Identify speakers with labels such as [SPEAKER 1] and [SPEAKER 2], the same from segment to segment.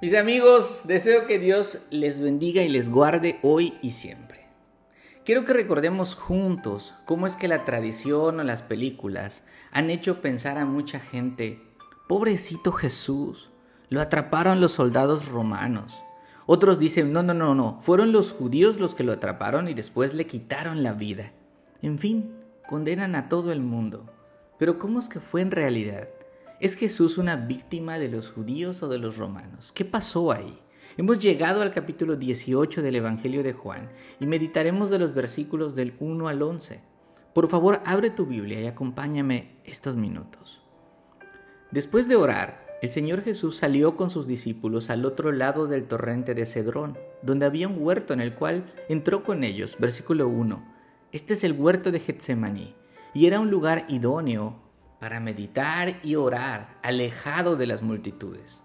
[SPEAKER 1] Mis amigos, deseo que Dios les bendiga y les guarde hoy y siempre. Quiero que recordemos juntos cómo es que la tradición o las películas han hecho pensar a mucha gente, pobrecito Jesús, lo atraparon los soldados romanos. Otros dicen, no, no, no, no, fueron los judíos los que lo atraparon y después le quitaron la vida. En fin, condenan a todo el mundo. Pero ¿cómo es que fue en realidad? ¿Es Jesús una víctima de los judíos o de los romanos? ¿Qué pasó ahí? Hemos llegado al capítulo 18 del Evangelio de Juan y meditaremos de los versículos del 1 al 11. Por favor, abre tu Biblia y acompáñame estos minutos. Después de orar, el Señor Jesús salió con sus discípulos al otro lado del torrente de Cedrón, donde había un huerto en el cual entró con ellos. Versículo 1. Este es el huerto de Getsemaní, y era un lugar idóneo para meditar y orar, alejado de las multitudes.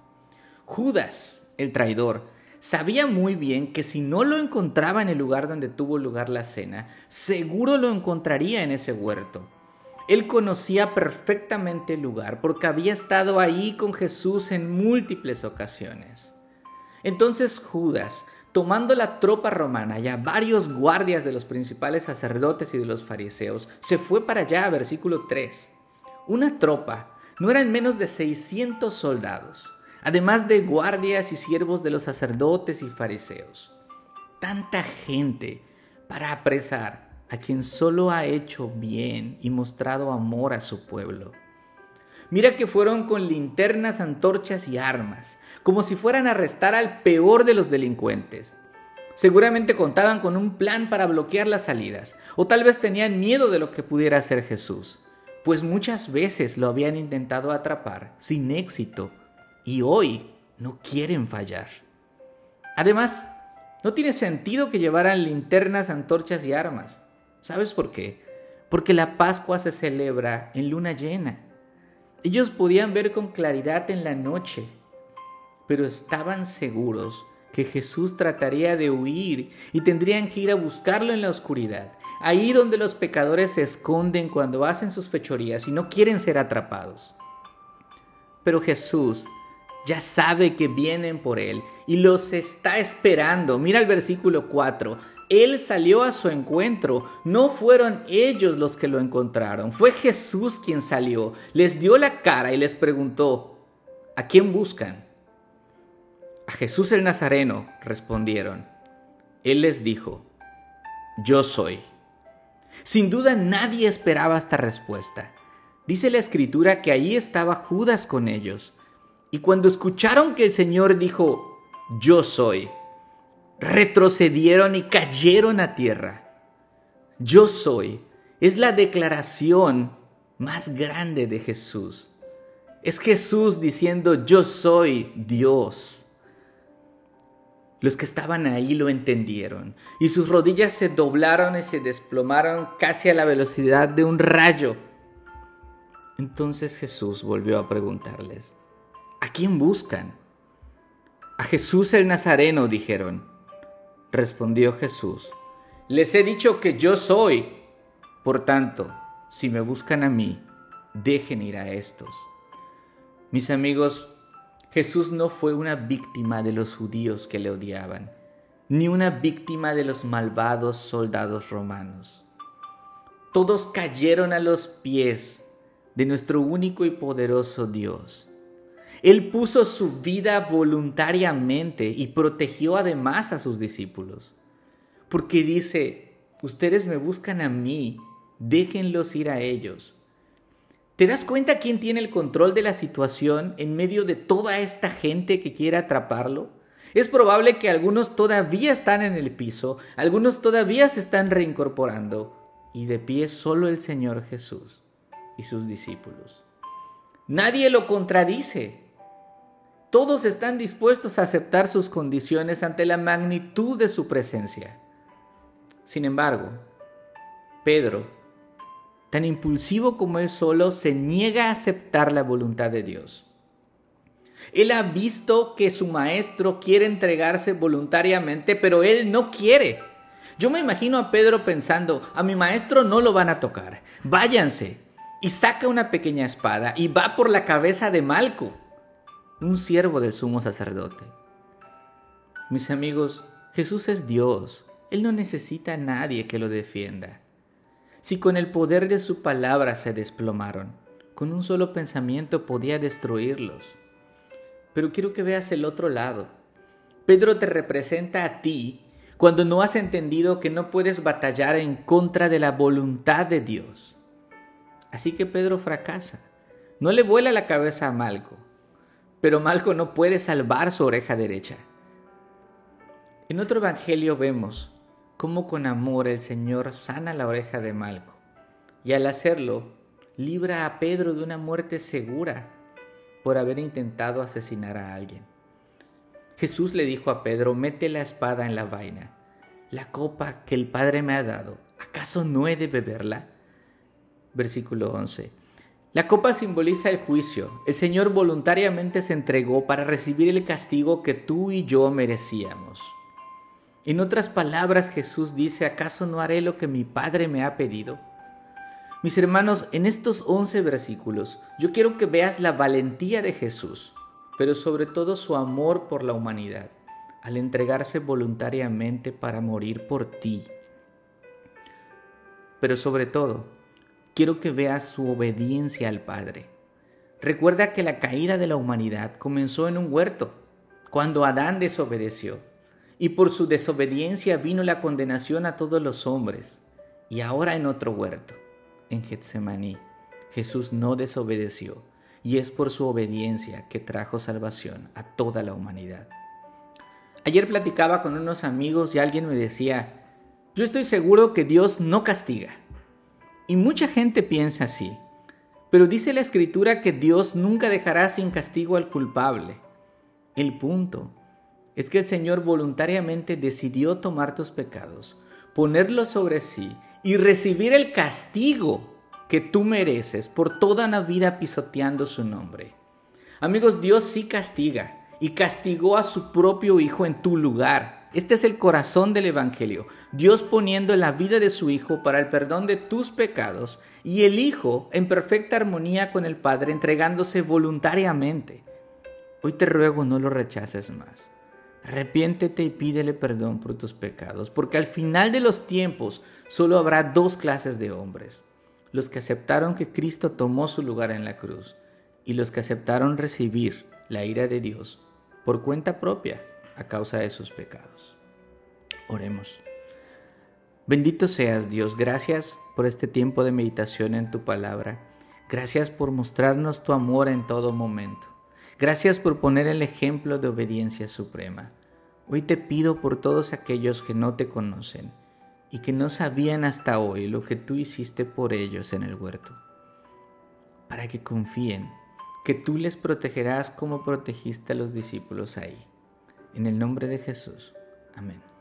[SPEAKER 1] Judas, el traidor, sabía muy bien que si no lo encontraba en el lugar donde tuvo lugar la cena, seguro lo encontraría en ese huerto. Él conocía perfectamente el lugar porque había estado ahí con Jesús en múltiples ocasiones. Entonces Judas, tomando la tropa romana y a varios guardias de los principales sacerdotes y de los fariseos, se fue para allá, versículo 3. Una tropa no eran menos de 600 soldados, además de guardias y siervos de los sacerdotes y fariseos. Tanta gente para apresar a quien solo ha hecho bien y mostrado amor a su pueblo. Mira que fueron con linternas, antorchas y armas, como si fueran a arrestar al peor de los delincuentes. Seguramente contaban con un plan para bloquear las salidas, o tal vez tenían miedo de lo que pudiera hacer Jesús pues muchas veces lo habían intentado atrapar sin éxito y hoy no quieren fallar. Además, no tiene sentido que llevaran linternas, antorchas y armas. ¿Sabes por qué? Porque la Pascua se celebra en luna llena. Ellos podían ver con claridad en la noche, pero estaban seguros que Jesús trataría de huir y tendrían que ir a buscarlo en la oscuridad ahí donde los pecadores se esconden cuando hacen sus fechorías y no quieren ser atrapados. Pero Jesús ya sabe que vienen por Él y los está esperando. Mira el versículo 4. Él salió a su encuentro, no fueron ellos los que lo encontraron, fue Jesús quien salió, les dio la cara y les preguntó, ¿a quién buscan? A Jesús el Nazareno, respondieron. Él les dijo, yo soy. Sin duda nadie esperaba esta respuesta. Dice la escritura que ahí estaba Judas con ellos. Y cuando escucharon que el Señor dijo, yo soy, retrocedieron y cayeron a tierra. Yo soy es la declaración más grande de Jesús. Es Jesús diciendo, yo soy Dios. Los que estaban ahí lo entendieron y sus rodillas se doblaron y se desplomaron casi a la velocidad de un rayo. Entonces Jesús volvió a preguntarles, ¿a quién buscan? A Jesús el Nazareno, dijeron. Respondió Jesús, les he dicho que yo soy. Por tanto, si me buscan a mí, dejen ir a estos. Mis amigos, Jesús no fue una víctima de los judíos que le odiaban, ni una víctima de los malvados soldados romanos. Todos cayeron a los pies de nuestro único y poderoso Dios. Él puso su vida voluntariamente y protegió además a sus discípulos. Porque dice, ustedes me buscan a mí, déjenlos ir a ellos. ¿Te das cuenta quién tiene el control de la situación en medio de toda esta gente que quiere atraparlo? Es probable que algunos todavía están en el piso, algunos todavía se están reincorporando y de pie solo el Señor Jesús y sus discípulos. Nadie lo contradice. Todos están dispuestos a aceptar sus condiciones ante la magnitud de su presencia. Sin embargo, Pedro tan impulsivo como él solo, se niega a aceptar la voluntad de Dios. Él ha visto que su maestro quiere entregarse voluntariamente, pero él no quiere. Yo me imagino a Pedro pensando, a mi maestro no lo van a tocar, váyanse. Y saca una pequeña espada y va por la cabeza de Malco, un siervo del sumo sacerdote. Mis amigos, Jesús es Dios. Él no necesita a nadie que lo defienda. Si con el poder de su palabra se desplomaron, con un solo pensamiento podía destruirlos. Pero quiero que veas el otro lado. Pedro te representa a ti cuando no has entendido que no puedes batallar en contra de la voluntad de Dios. Así que Pedro fracasa. No le vuela la cabeza a Malco, pero Malco no puede salvar su oreja derecha. En otro evangelio vemos cómo con amor el Señor sana la oreja de Malco y al hacerlo libra a Pedro de una muerte segura por haber intentado asesinar a alguien. Jesús le dijo a Pedro, mete la espada en la vaina. La copa que el Padre me ha dado, ¿acaso no he de beberla? Versículo 11. La copa simboliza el juicio. El Señor voluntariamente se entregó para recibir el castigo que tú y yo merecíamos. En otras palabras, Jesús dice, ¿acaso no haré lo que mi Padre me ha pedido? Mis hermanos, en estos 11 versículos, yo quiero que veas la valentía de Jesús, pero sobre todo su amor por la humanidad, al entregarse voluntariamente para morir por ti. Pero sobre todo, quiero que veas su obediencia al Padre. Recuerda que la caída de la humanidad comenzó en un huerto, cuando Adán desobedeció y por su desobediencia vino la condenación a todos los hombres. Y ahora en otro huerto, en Getsemaní, Jesús no desobedeció, y es por su obediencia que trajo salvación a toda la humanidad. Ayer platicaba con unos amigos y alguien me decía, yo estoy seguro que Dios no castiga. Y mucha gente piensa así, pero dice la escritura que Dios nunca dejará sin castigo al culpable. El punto es que el Señor voluntariamente decidió tomar tus pecados, ponerlos sobre sí y recibir el castigo que tú mereces por toda una vida pisoteando su nombre. Amigos, Dios sí castiga y castigó a su propio Hijo en tu lugar. Este es el corazón del Evangelio. Dios poniendo la vida de su Hijo para el perdón de tus pecados y el Hijo en perfecta armonía con el Padre entregándose voluntariamente. Hoy te ruego no lo rechaces más. Arrepiéntete y pídele perdón por tus pecados, porque al final de los tiempos solo habrá dos clases de hombres, los que aceptaron que Cristo tomó su lugar en la cruz y los que aceptaron recibir la ira de Dios por cuenta propia a causa de sus pecados. Oremos. Bendito seas Dios, gracias por este tiempo de meditación en tu palabra, gracias por mostrarnos tu amor en todo momento. Gracias por poner el ejemplo de obediencia suprema. Hoy te pido por todos aquellos que no te conocen y que no sabían hasta hoy lo que tú hiciste por ellos en el huerto, para que confíen que tú les protegerás como protegiste a los discípulos ahí. En el nombre de Jesús. Amén.